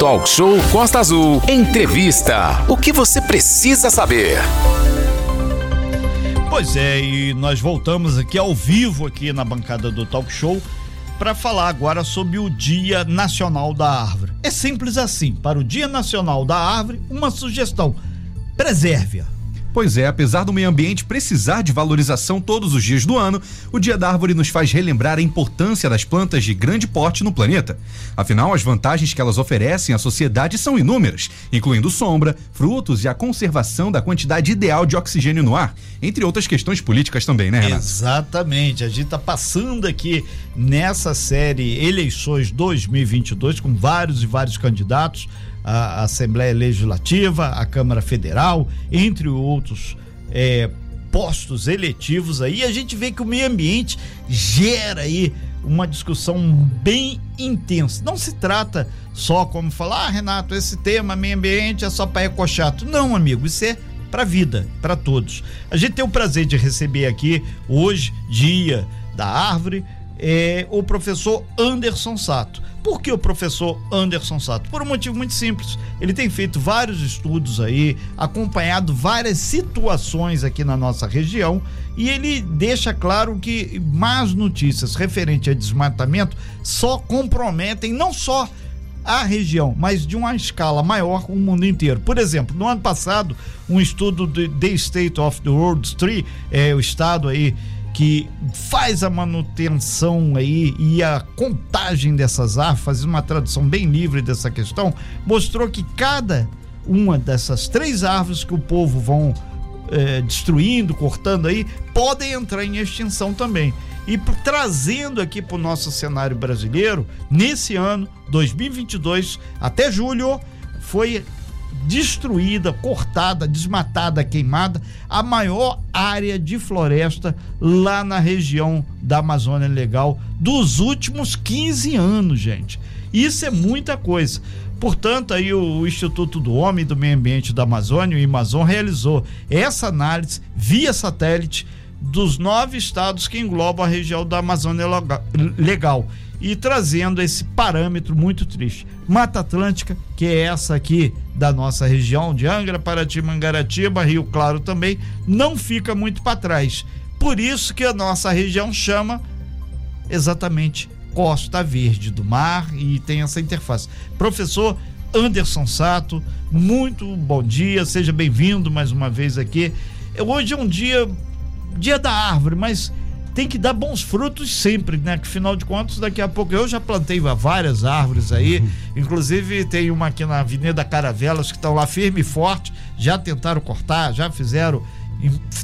Talk Show Costa Azul. Entrevista. O que você precisa saber? Pois é, e nós voltamos aqui ao vivo aqui na bancada do Talk Show para falar agora sobre o Dia Nacional da Árvore. É simples assim, para o Dia Nacional da Árvore, uma sugestão: preserve-a Pois é, apesar do meio ambiente precisar de valorização todos os dias do ano, o Dia da Árvore nos faz relembrar a importância das plantas de grande porte no planeta. Afinal, as vantagens que elas oferecem à sociedade são inúmeras, incluindo sombra, frutos e a conservação da quantidade ideal de oxigênio no ar, entre outras questões políticas também, né, Renato? Exatamente. A gente está passando aqui nessa série Eleições 2022 com vários e vários candidatos a Assembleia Legislativa, a Câmara Federal, entre outros é, postos eletivos aí, a gente vê que o meio ambiente gera aí uma discussão bem intensa. Não se trata só como falar, ah, Renato, esse tema meio ambiente é só para ecochato. Não, amigo, isso é para vida, para todos. A gente tem o prazer de receber aqui hoje, dia da árvore, é, o professor Anderson Sato. Por que o professor Anderson Sato? Por um motivo muito simples. Ele tem feito vários estudos aí, acompanhado várias situações aqui na nossa região e ele deixa claro que más notícias referente a desmatamento só comprometem não só a região, mas de uma escala maior o mundo inteiro. Por exemplo, no ano passado, um estudo do The State of the World Tree, é, o estado aí que faz a manutenção aí e a contagem dessas árvores, fazendo uma tradução bem livre dessa questão, mostrou que cada uma dessas três árvores que o povo vão é, destruindo, cortando aí, podem entrar em extinção também. E trazendo aqui para o nosso cenário brasileiro, nesse ano, 2022, até julho, foi destruída, cortada, desmatada, queimada, a maior área de floresta lá na região da Amazônia Legal dos últimos 15 anos, gente. Isso é muita coisa. Portanto, aí o Instituto do Homem e do Meio Ambiente da Amazônia, o Amazon, realizou essa análise via satélite dos nove estados que englobam a região da Amazônia Legal e trazendo esse parâmetro muito triste. Mata Atlântica, que é essa aqui da nossa região de Angra, Paraty, Mangaratiba, Rio Claro também, não fica muito para trás. Por isso que a nossa região chama exatamente Costa Verde do Mar e tem essa interface. Professor Anderson Sato, muito bom dia, seja bem-vindo mais uma vez aqui. Hoje é um dia dia da árvore, mas tem que dar bons frutos sempre, né? Que afinal de contas, daqui a pouco eu já plantei várias árvores aí, uhum. inclusive tem uma aqui na Avenida Caravelas que estão lá firme e forte, já tentaram cortar, já fizeram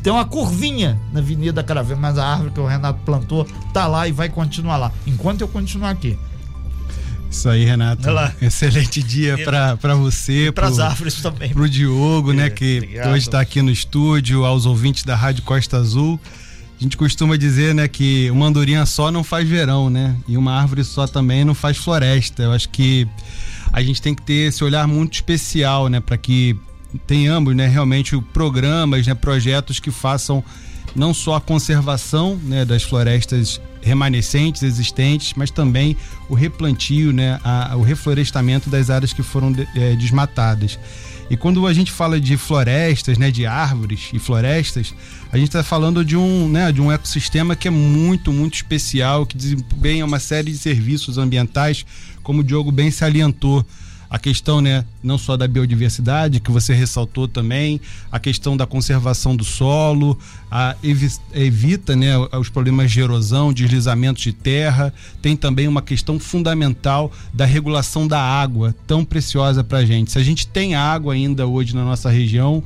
tem uma curvinha na Avenida Caravelas, mas a árvore que o Renato plantou tá lá e vai continuar lá, enquanto eu continuar aqui. Isso aí, Renato. Excelente dia para você. Para as árvores também. Para o Diogo, né, é, né, que obrigado. hoje está aqui no estúdio, aos ouvintes da Rádio Costa Azul. A gente costuma dizer, né, que uma andorinha só não faz verão, né? E uma árvore só também não faz floresta. Eu acho que a gente tem que ter esse olhar muito especial, né, para que tenhamos, né, realmente programas, né, projetos que façam não só a conservação, né, das florestas remanescentes existentes, mas também o replantio, né, a, o reflorestamento das áreas que foram de, é, desmatadas. E quando a gente fala de florestas, né, de árvores e florestas, a gente está falando de um, né, de um ecossistema que é muito, muito especial, que desempenha uma série de serviços ambientais, como o Diogo bem salientou a questão, né, não só da biodiversidade, que você ressaltou também, a questão da conservação do solo, a evita, né, os problemas de erosão, deslizamentos de terra, tem também uma questão fundamental da regulação da água, tão preciosa para a gente. Se a gente tem água ainda hoje na nossa região,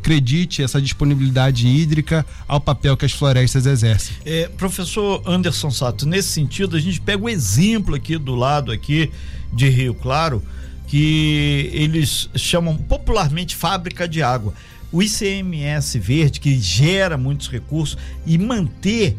acredite essa disponibilidade hídrica ao papel que as florestas exercem. É, professor Anderson Sato, nesse sentido, a gente pega o exemplo aqui do lado aqui de Rio Claro, que eles chamam popularmente fábrica de água. O ICMS verde, que gera muitos recursos, e manter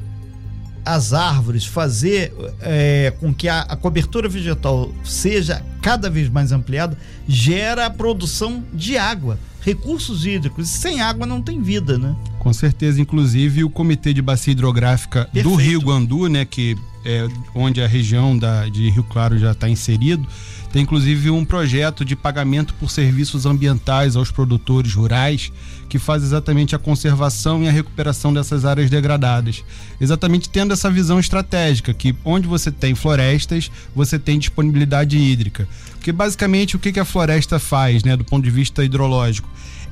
as árvores, fazer é, com que a, a, cobertura vegetal seja cada vez mais ampliada, gera a produção de água, recursos hídricos. Sem água não tem vida, né? Com certeza, inclusive o Comitê de Bacia Hidrográfica Perfeito. do Rio Guandu, né, que é onde a região da, de Rio Claro já está inserido, Tem inclusive um projeto de pagamento por serviços ambientais aos produtores rurais que faz exatamente a conservação e a recuperação dessas áreas degradadas. Exatamente tendo essa visão estratégica que onde você tem florestas, você tem disponibilidade hídrica. Porque basicamente o que a floresta faz, né, do ponto de vista hidrológico?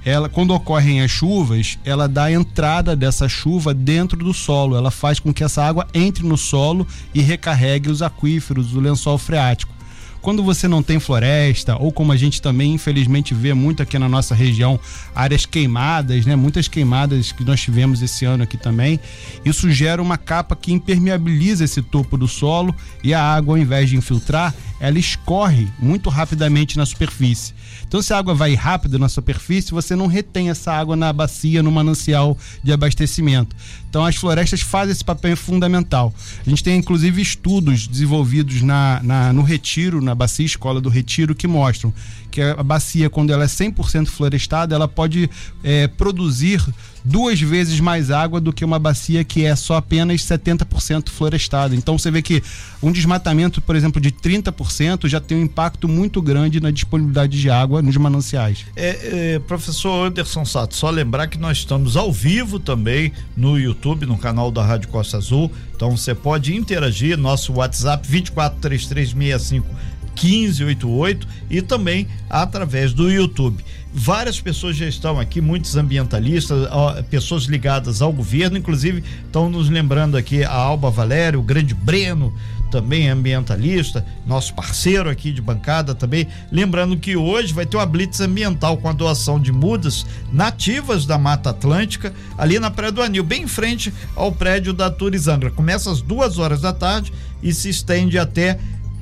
Ela quando ocorrem as chuvas, ela dá a entrada dessa chuva dentro do solo, ela faz com que essa água entre no solo e recarregue os aquíferos, o lençol freático. Quando você não tem floresta, ou como a gente também infelizmente vê muito aqui na nossa região, áreas queimadas, né? Muitas queimadas que nós tivemos esse ano aqui também, isso gera uma capa que impermeabiliza esse topo do solo e a água, ao invés de infiltrar, ela escorre muito rapidamente na superfície. Então, se a água vai rápido na superfície, você não retém essa água na bacia, no manancial de abastecimento. Então, as florestas fazem esse papel fundamental. A gente tem, inclusive, estudos desenvolvidos na, na no Retiro, na Bacia Escola do Retiro, que mostram que a bacia, quando ela é 100% florestada, ela pode é, produzir duas vezes mais água do que uma bacia que é só apenas 70% florestada. Então você vê que um desmatamento, por exemplo, de 30% já tem um impacto muito grande na disponibilidade de água nos mananciais. É, é, professor Anderson Sato, só lembrar que nós estamos ao vivo também no YouTube, no canal da Rádio Costa Azul. Então você pode interagir, nosso WhatsApp 243365 1588 e também através do YouTube. Várias pessoas já estão aqui, muitos ambientalistas, pessoas ligadas ao governo, inclusive estão nos lembrando aqui a Alba Valério, o grande Breno, também ambientalista, nosso parceiro aqui de bancada também. Lembrando que hoje vai ter uma blitz ambiental com a doação de mudas nativas da Mata Atlântica, ali na Praia do Anil, bem em frente ao prédio da Turizangra. Começa às duas horas da tarde e se estende até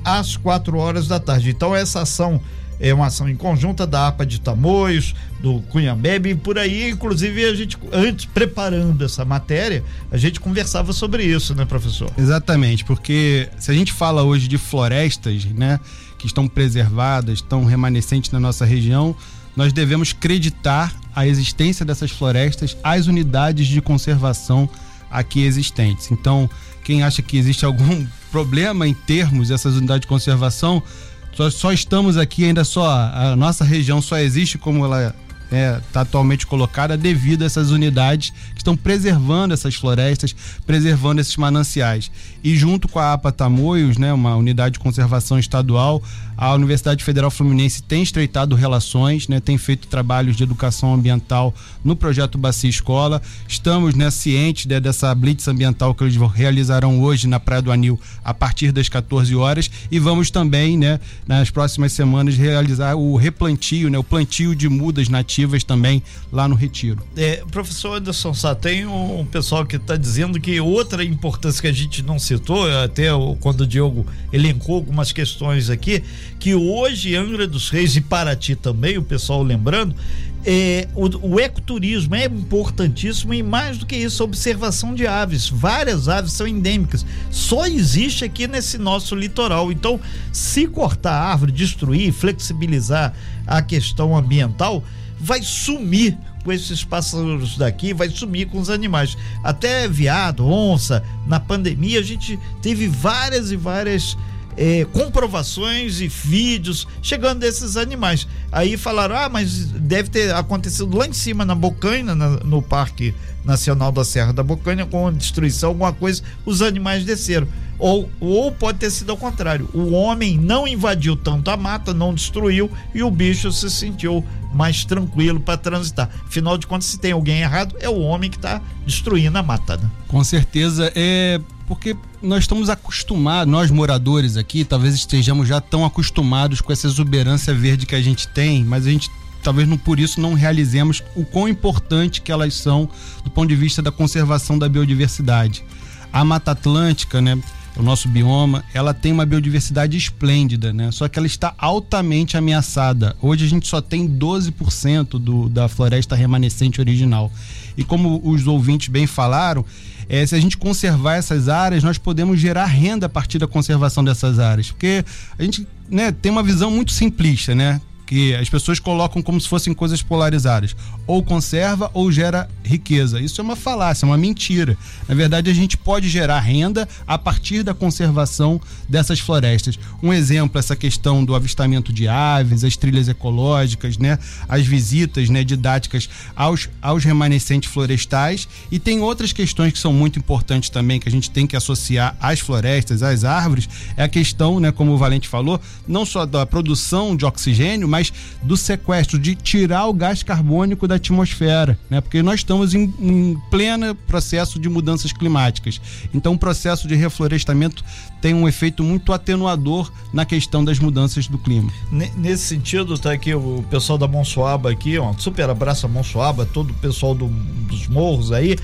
às quatro horas da tarde. Então, essa ação é uma ação em conjunta da APA de Tamoios, do Cunhambebe, e por aí, inclusive, a gente, antes, preparando essa matéria, a gente conversava sobre isso, né, professor? Exatamente, porque se a gente fala hoje de florestas, né, que estão preservadas, estão remanescentes na nossa região, nós devemos acreditar a existência dessas florestas às unidades de conservação aqui existentes. Então, quem acha que existe algum problema em termos dessas unidades de conservação, só, só estamos aqui ainda só, a nossa região só existe como ela está é, tá atualmente colocada devido a essas unidades que estão preservando essas florestas, preservando esses mananciais. E junto com a APA Tamoios, né, uma unidade de conservação estadual, a Universidade Federal Fluminense tem estreitado relações, né, tem feito trabalhos de educação ambiental no projeto Bacia Escola. Estamos né, cientes né, dessa blitz ambiental que eles realizarão hoje na Praia do Anil a partir das 14 horas e vamos também, né, nas próximas semanas realizar o replantio, né, o plantio de mudas nativas também lá no Retiro. É, professor Anderson Sá, tem um, pessoal que está dizendo que outra importância que a gente não citou, até quando o Diogo elencou algumas questões aqui, que hoje Angra dos Reis e Paraty também, o pessoal lembrando, é, o, o, ecoturismo é importantíssimo e mais do que isso, a observação de aves. Várias aves são endêmicas. Só existe aqui nesse nosso litoral. Então, se cortar a árvore, destruir, flexibilizar a questão ambiental, vai sumir com esses pássaros daqui, vai sumir com os animais. Até veado, onça, na pandemia a gente teve várias e várias é, comprovações e vídeos chegando desses animais. Aí falaram: ah, mas deve ter acontecido lá em cima na Bocaina, na, no Parque Nacional da Serra da Bocaina, com destruição, alguma coisa, os animais desceram. Ou, ou pode ter sido ao contrário: o homem não invadiu tanto a mata, não destruiu e o bicho se sentiu mais tranquilo para transitar. Afinal de contas, se tem alguém errado, é o homem que está destruindo a mata. Né? Com certeza. É porque nós estamos acostumados, nós moradores aqui, talvez estejamos já tão acostumados com essa exuberância verde que a gente tem, mas a gente talvez não por isso não realizemos o quão importante que elas são do ponto de vista da conservação da biodiversidade. A Mata Atlântica, né, o nosso bioma, ela tem uma biodiversidade esplêndida, né? Só que ela está altamente ameaçada. Hoje a gente só tem 12% do, da floresta remanescente original. E como os ouvintes bem falaram, é, se a gente conservar essas áreas, nós podemos gerar renda a partir da conservação dessas áreas. Porque a gente né, tem uma visão muito simplista, né? Porque as pessoas colocam como se fossem coisas polarizadas. Ou conserva ou gera riqueza. Isso é uma falácia, é uma mentira. Na verdade, a gente pode gerar renda a partir da conservação dessas florestas. Um exemplo, essa questão do avistamento de aves, as trilhas ecológicas, né? As visitas né, didáticas aos, aos remanescentes florestais. E tem outras questões que são muito importantes também, que a gente tem que associar às florestas, às árvores, é a questão, né, como o Valente falou, não só da produção de oxigênio, mas do sequestro, de tirar o gás carbônico da atmosfera, né? Porque nós estamos em, em pleno processo de mudanças climáticas. Então, o processo de reflorestamento tem um efeito muito atenuador na questão das mudanças do clima. Nesse sentido, tá aqui o pessoal da Monsoaba aqui, ó, super abraço a Monsoaba, todo o pessoal do, dos morros aí,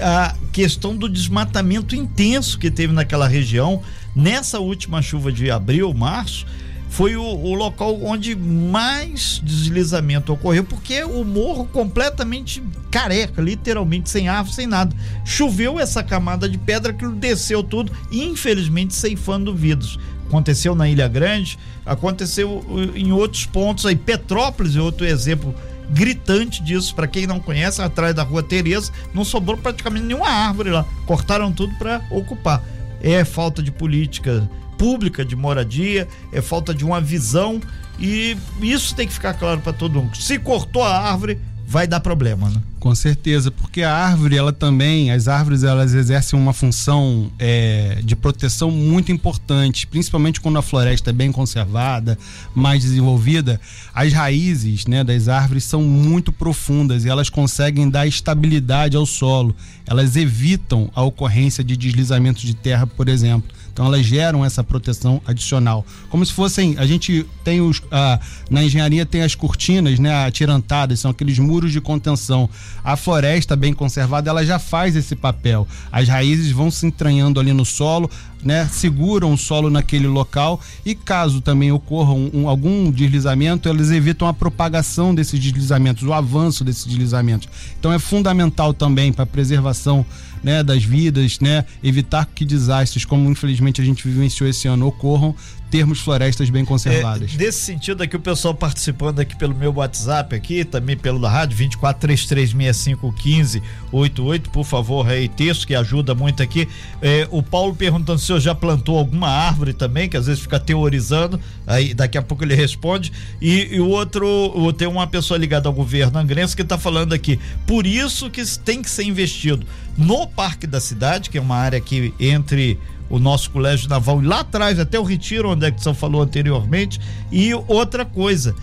a questão do desmatamento intenso que teve naquela região nessa última chuva de abril, março, foi o, o, local onde mais deslizamento ocorreu, porque o morro completamente careca, literalmente sem árvore, sem nada. Choveu essa camada de pedra que desceu tudo, infelizmente ceifando vidas. Aconteceu na Ilha Grande, aconteceu em outros pontos aí. Petrópolis é outro exemplo gritante disso. Para quem não conhece, atrás da rua Tereza, não sobrou praticamente nenhuma árvore lá. Cortaram tudo para ocupar. É falta de política pública de moradia, é falta de uma visão e isso tem que ficar claro para todo mundo. Se cortou a árvore, vai dar problema, né? Com certeza, porque a árvore, ela também, as árvores, elas exercem uma função é, de proteção muito importante, principalmente quando a floresta é bem conservada, mais desenvolvida. As raízes né, das árvores são muito profundas e elas conseguem dar estabilidade ao solo. Elas evitam a ocorrência de deslizamento de terra, por exemplo. Então elas geram essa proteção adicional. Como se fossem, a gente tem os a, na engenharia tem as cortinas, né, atirantadas, são aqueles muros de contenção. A floresta bem conservada, ela já faz esse papel. As raízes vão se entranhando ali no solo, né, seguram o solo naquele local e caso também ocorra um, um, algum deslizamento, elas evitam a propagação desses deslizamentos, o avanço desses deslizamentos. Então é fundamental também para a preservação né, das vidas, né, evitar que desastres, como infelizmente a gente vivenciou esse ano, ocorram, termos florestas bem conservadas. É, nesse sentido aqui, o pessoal participando aqui pelo meu WhatsApp aqui, também pelo da rádio, 2433651588, por favor, aí, texto que ajuda muito aqui. É, o Paulo perguntando se eu já plantou alguma árvore também, que às vezes fica teorizando, aí daqui a pouco ele responde. E, o outro, tem uma pessoa ligada ao governo angrense que está falando aqui, por isso que tem que ser investido no Parque da Cidade, que é uma área que entre o nosso colégio naval lá atrás, até o retiro, onde a Edson falou anteriormente. E outra coisa,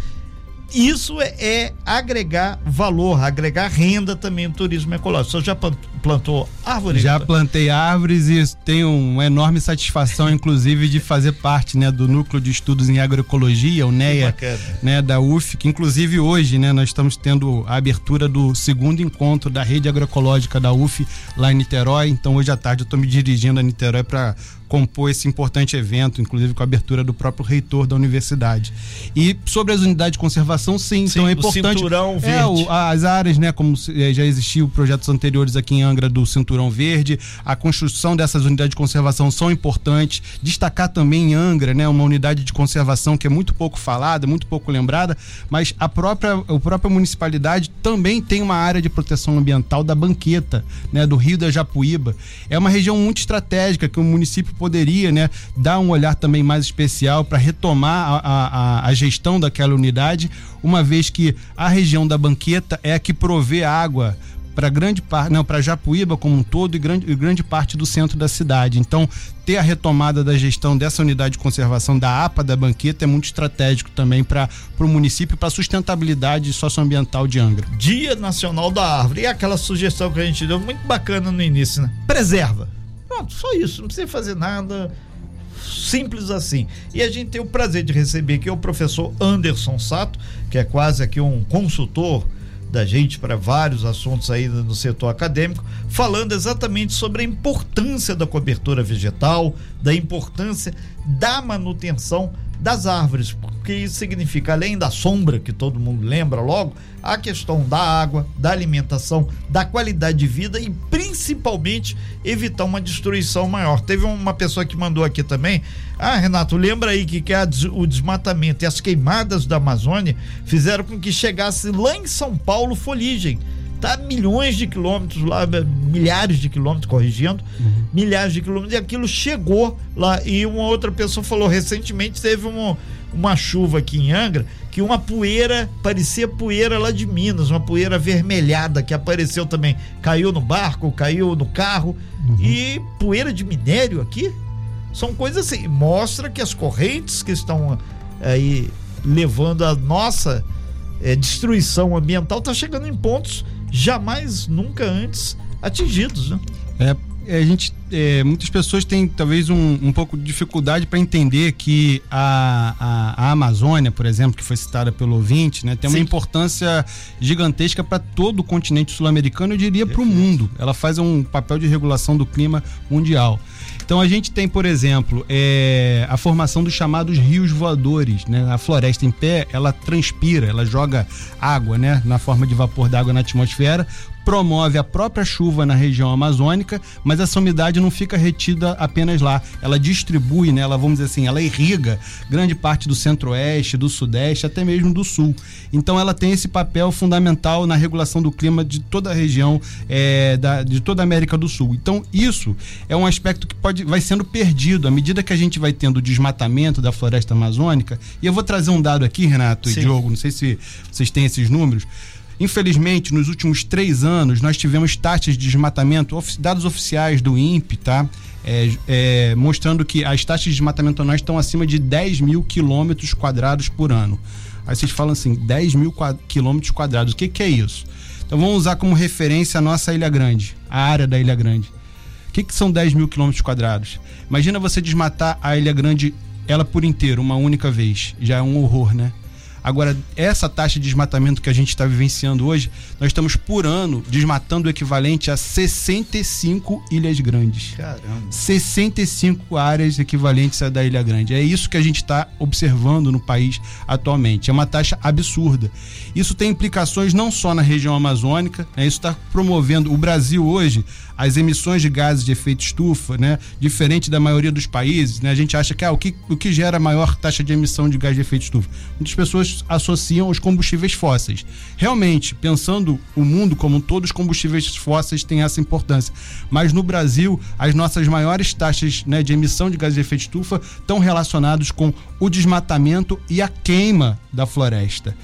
isso é, é, agregar valor, agregar renda também no turismo ecológico. Você já plantou árvores? Já plantei árvores e tenho uma enorme satisfação, inclusive, de fazer parte né, do Núcleo de Estudos em Agroecologia, o NEA, né, da UF, que inclusive hoje né, nós estamos tendo a abertura do segundo encontro da rede agroecológica da UF lá em Niterói. Então hoje à tarde eu estou me dirigindo a Niterói para compor esse importante evento, inclusive com a abertura do próprio reitor da universidade. E sobre as unidades de conservação, sim, sim então é importante. Cinturão verde. É, o, as áreas, né, como é, já existiu projetos anteriores aqui em Angra do Cinturão Verde, a construção dessas unidades de conservação são importantes. Destacar também em Angra, né, uma unidade de conservação que é muito pouco falada, muito pouco lembrada, mas a própria, a própria municipalidade também tem uma área de proteção ambiental da Banqueta, né, do Rio da Japuíba. É uma região muito estratégica que o município poderia né, dar um olhar também mais especial para retomar a, a, a, gestão daquela unidade, uma vez que a região da banqueta é a que provê água para grande parte, não, para Japuíba como um todo e grande, e grande parte do centro da cidade. Então, ter a retomada da gestão dessa unidade de conservação da APA da Banqueta é muito estratégico também para o município, para a sustentabilidade socioambiental de Angra. Dia Nacional da Árvore. E aquela sugestão que a gente deu, muito bacana no início, né? Preserva Pronto, só isso, não precisa fazer nada. Simples assim. E a gente tem o prazer de receber aqui o professor Anderson Sato, que é quase aqui um consultor da gente para vários assuntos aí no setor acadêmico, falando exatamente sobre a importância da cobertura vegetal, da importância da manutenção das árvores, porque isso significa, além da sombra, que todo mundo lembra logo, a questão da água, da alimentação, da qualidade de vida e principalmente evitar uma destruição maior. Teve uma pessoa que mandou aqui também. Ah, Renato, lembra aí que, que a, o desmatamento e as queimadas da Amazônia fizeram com que chegasse lá em São Paulo foligem tá milhões de quilômetros lá, milhares de quilômetros, corrigindo, uhum. milhares de quilômetros, e aquilo chegou lá. E uma outra pessoa falou: recentemente teve uma, uma chuva aqui em Angra que uma poeira, parecia poeira lá de Minas, uma poeira avermelhada que apareceu também. Caiu no barco, caiu no carro. Uhum. E poeira de minério aqui? São coisas assim. Mostra que as correntes que estão aí levando a nossa é, destruição ambiental está chegando em pontos jamais, nunca antes atingidos, né? É, é, a gente, é, muitas pessoas têm talvez um, um pouco de dificuldade para entender que a, a, a, Amazônia, por exemplo, que foi citada pelo ouvinte, né, tem Sim. uma importância gigantesca para todo o continente sul-americano, eu diria para o mundo. Ela faz um papel de regulação do clima mundial. Então a gente tem, por exemplo, é, a formação dos chamados rios voadores. Né? A floresta em pé, ela transpira, ela joga água né? na forma de vapor d'água na atmosfera, promove a própria chuva na região amazônica, mas essa umidade não fica retida apenas lá. Ela distribui, né? ela, vamos dizer assim, ela irriga grande parte do centro-oeste, do sudeste, até mesmo do sul. Então ela tem esse papel fundamental na regulação do clima de toda a região, é, da, de toda a América do Sul. Então isso é um aspecto que pode, vai sendo perdido à medida que a gente vai tendo o desmatamento da floresta amazônica. E eu vou trazer um dado aqui, Renato Sim. e Diogo, não sei se vocês têm esses números. Infelizmente, nos últimos três anos, nós tivemos taxas de desmatamento, dados oficiais do INPE, tá? É, é, mostrando que as taxas de desmatamento anuais estão acima de 10 mil quilômetros quadrados por ano. Aí vocês falam assim, 10 mil quilômetros quadrados, o que, que é isso? Então vamos usar como referência a nossa Ilha Grande, a área da Ilha Grande. O que, que são 10 mil quilômetros quadrados? Imagina você desmatar a Ilha Grande, ela por inteiro, uma única vez. Já é um horror, né? Agora, essa taxa de desmatamento que a gente está vivenciando hoje, nós estamos por ano desmatando o equivalente a 65 ilhas grandes. Caramba. 65 áreas equivalentes à da Ilha Grande. É isso que a gente está observando no país atualmente. É uma taxa absurda. Isso tem implicações não só na região amazônica, né? isso está promovendo. O Brasil hoje as emissões de gases de efeito estufa, né? Diferente da maioria dos países, né? A gente acha que ah, o, que, o que gera maior taxa de emissão de gás de efeito estufa? Muitas pessoas associam os combustíveis fósseis. Realmente, pensando o mundo como um todo, os combustíveis fósseis têm essa importância. Mas no Brasil, as nossas maiores taxas né, de emissão de gás de efeito estufa estão relacionados com o desmatamento e a queima da floresta.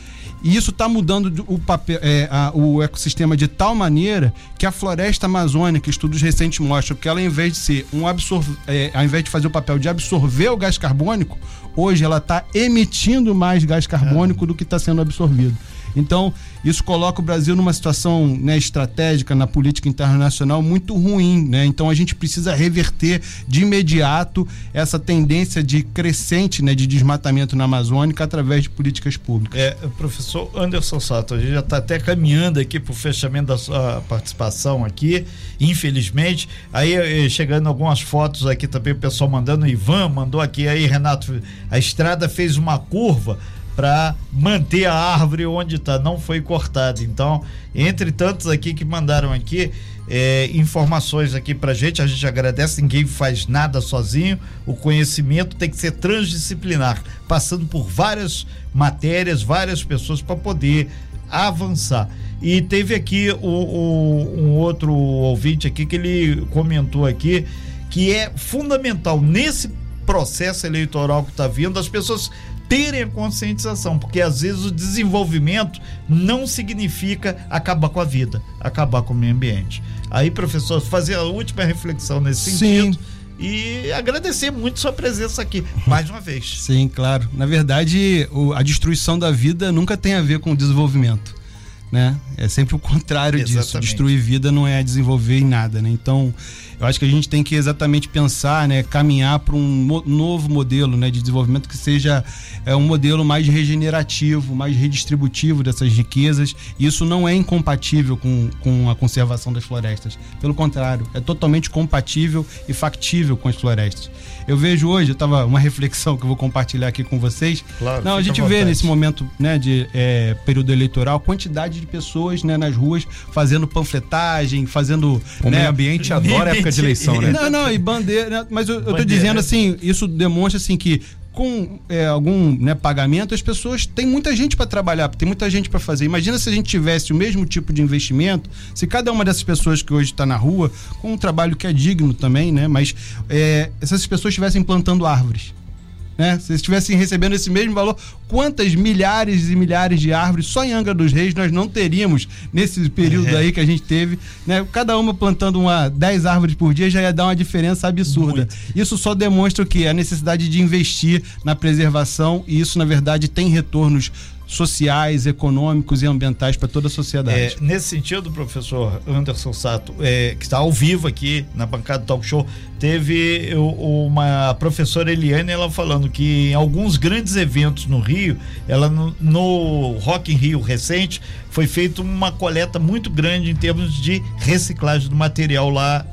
E isso está mudando o, papel, é, a, o ecossistema de tal maneira que a floresta amazônica, estudos recentes mostram que ela, ao invés de ser um absorv, é, ao invés de fazer o papel de absorver o gás carbônico, hoje ela está emitindo mais gás carbônico é. do que está sendo absorvido. Então, isso coloca o Brasil numa situação né, estratégica na política internacional muito ruim. Né? Então, a gente precisa reverter de imediato essa tendência de crescente né, de desmatamento na Amazônica através de políticas públicas. É, professor Anderson Sato, a gente já está até caminhando aqui para o fechamento da sua participação aqui, infelizmente. Aí, eh, chegando algumas fotos aqui também, o pessoal mandando, Ivan mandou aqui, aí, Renato, a estrada fez uma curva para manter a árvore onde está, não foi cortada. Então, entre tantos aqui que mandaram aqui é, informações aqui para gente, a gente agradece. Ninguém faz nada sozinho. O conhecimento tem que ser transdisciplinar, passando por várias matérias, várias pessoas para poder avançar. E teve aqui o, o, um outro ouvinte aqui que ele comentou aqui que é fundamental nesse processo eleitoral que está vindo as pessoas terem a conscientização, porque às vezes o desenvolvimento não significa acabar com a vida, acabar com o meio ambiente. Aí, professor, fazer a última reflexão nesse sentido. Sim e agradecer muito sua presença aqui mais uma vez. Sim, claro. Na verdade, a destruição da vida nunca tem a ver com o desenvolvimento. né? É sempre o contrário Exatamente. disso. Destruir vida não é desenvolver em nada, né? Então, eu acho que a gente tem que exatamente pensar, né, caminhar para um novo modelo, né, de desenvolvimento que seja é, um modelo mais regenerativo, mais redistributivo dessas riquezas. Isso não é incompatível com, com a conservação das florestas. Pelo contrário, é totalmente compatível e factível com as florestas. Eu vejo hoje, eu tava uma reflexão que eu vou compartilhar aqui com vocês. Claro, não, a gente vê nesse momento, né, de é, período eleitoral, quantidade de pessoas, né, nas ruas fazendo panfletagem, fazendo, O né, meio ambiente adora a época de eleição, né? não, não, e bandeira, né, mas eu, eu tô dizendo assim, isso demonstra assim que com é, algum né, pagamento as pessoas têm muita gente para trabalhar, tem muita gente para fazer. Imagina se a gente tivesse o mesmo tipo de investimento, se cada uma dessas pessoas que hoje está na rua com um trabalho que é digno também, né? Mas é, essas pessoas estivessem plantando árvores. Né? Se estivessem recebendo esse mesmo valor, quantas milhares e milhares de árvores só em Angra dos Reis nós não teríamos nesse período É. aí que a gente teve, né? Cada uma plantando uma 10 árvores por dia já ia dar uma diferença absurda. Muito. Isso só demonstra o que a necessidade de investir na preservação e isso na verdade tem retornos sociais, econômicos e ambientais para toda a sociedade. É, nesse sentido, professor Anderson Sato, é, que está ao vivo aqui na bancada do Talk Show, teve uma professora Eliane, ela falando que em alguns grandes eventos no Rio, ela no, no Rock in Rio recente, foi feita uma coleta muito grande em termos de reciclagem do material lá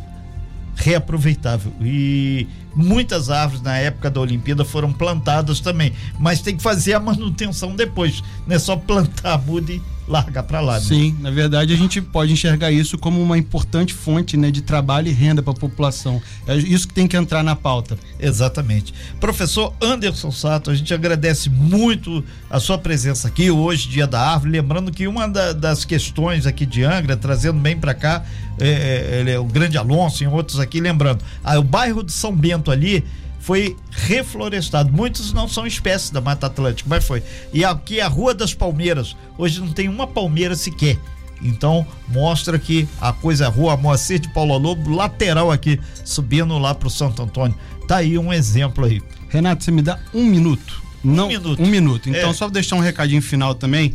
reaproveitável. E muitas árvores na época da Olimpíada foram plantadas também, mas tem que fazer a manutenção depois, não é só plantar, muda e largar para lá. né? Sim, na verdade a gente pode enxergar isso como uma importante fonte né, de trabalho e renda para a população. É isso que tem que entrar na pauta. Exatamente. Professor Anderson Sato, a gente agradece muito a sua presença aqui hoje, Dia da Árvore. Lembrando que uma da- das questões aqui de Angra, trazendo bem para cá, é, é, é o Grande Alonso e outros aqui, lembrando, ah, o bairro de São Bento ali foi reflorestado. Muitos não são espécies da Mata Atlântica, mas foi. E aqui a Rua das Palmeiras, hoje não tem uma palmeira sequer. Então, mostra que a coisa é rua Moacir de Paulo Lobo, lateral aqui, subindo lá pro Santo Antônio. Tá aí um exemplo aí. Renato, você me dá um minuto. Não, minuto. Um minuto. Então, É. só deixar um recadinho final também.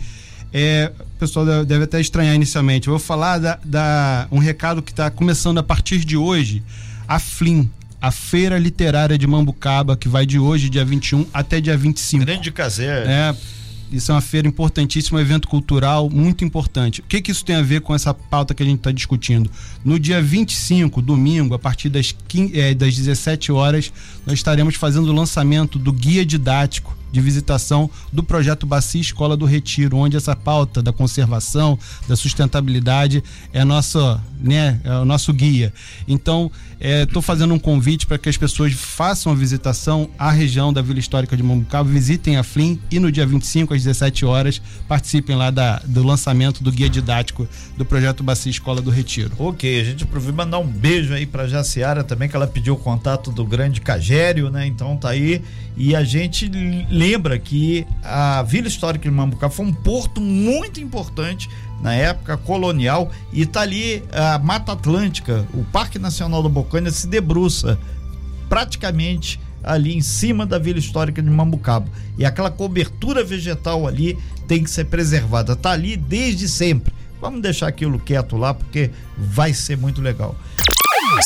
É, o pessoal deve- deve até estranhar inicialmente. Eu vou falar da, da- um recado que está começando a partir de hoje. A FLIM, a Feira Literária de Mambucaba, que vai de hoje, dia 21, até dia 25. Grande Casé. É, isso é uma feira importantíssima, um evento cultural muito importante. O que, que isso tem a ver com essa pauta que a gente está discutindo? No dia 25, domingo, a partir das, 15, eh, das 17 horas, nós estaremos fazendo o lançamento do guia didático de visitação do projeto Bacia Escola do Retiro, onde essa pauta da conservação, da sustentabilidade é, nossa, né, é o nosso guia. Então, estou fazendo um convite para que as pessoas façam a visitação à região da Vila Histórica de Mambucaba, visitem a FLIM e no dia 25, às 17 horas, participem lá da, do lançamento do guia didático do projeto Bacia Escola do Retiro. Ok, a gente aproveita mandar um beijo aí pra Jaciara também, que ela pediu o contato do grande Cagério, né? Então tá aí. E a gente lembra que a Vila Histórica de Mambucaba foi um porto muito importante na época colonial e tá ali a Mata Atlântica, o Parque Nacional da Bocaina se debruça praticamente ali em cima da Vila Histórica de Mambucaba. E aquela cobertura vegetal ali tem que ser preservada. Tá ali desde sempre. Vamos deixar aquilo quieto lá porque vai ser muito legal.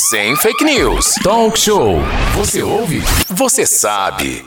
Sem fake news. Talk show. Você ouve? Você sabe.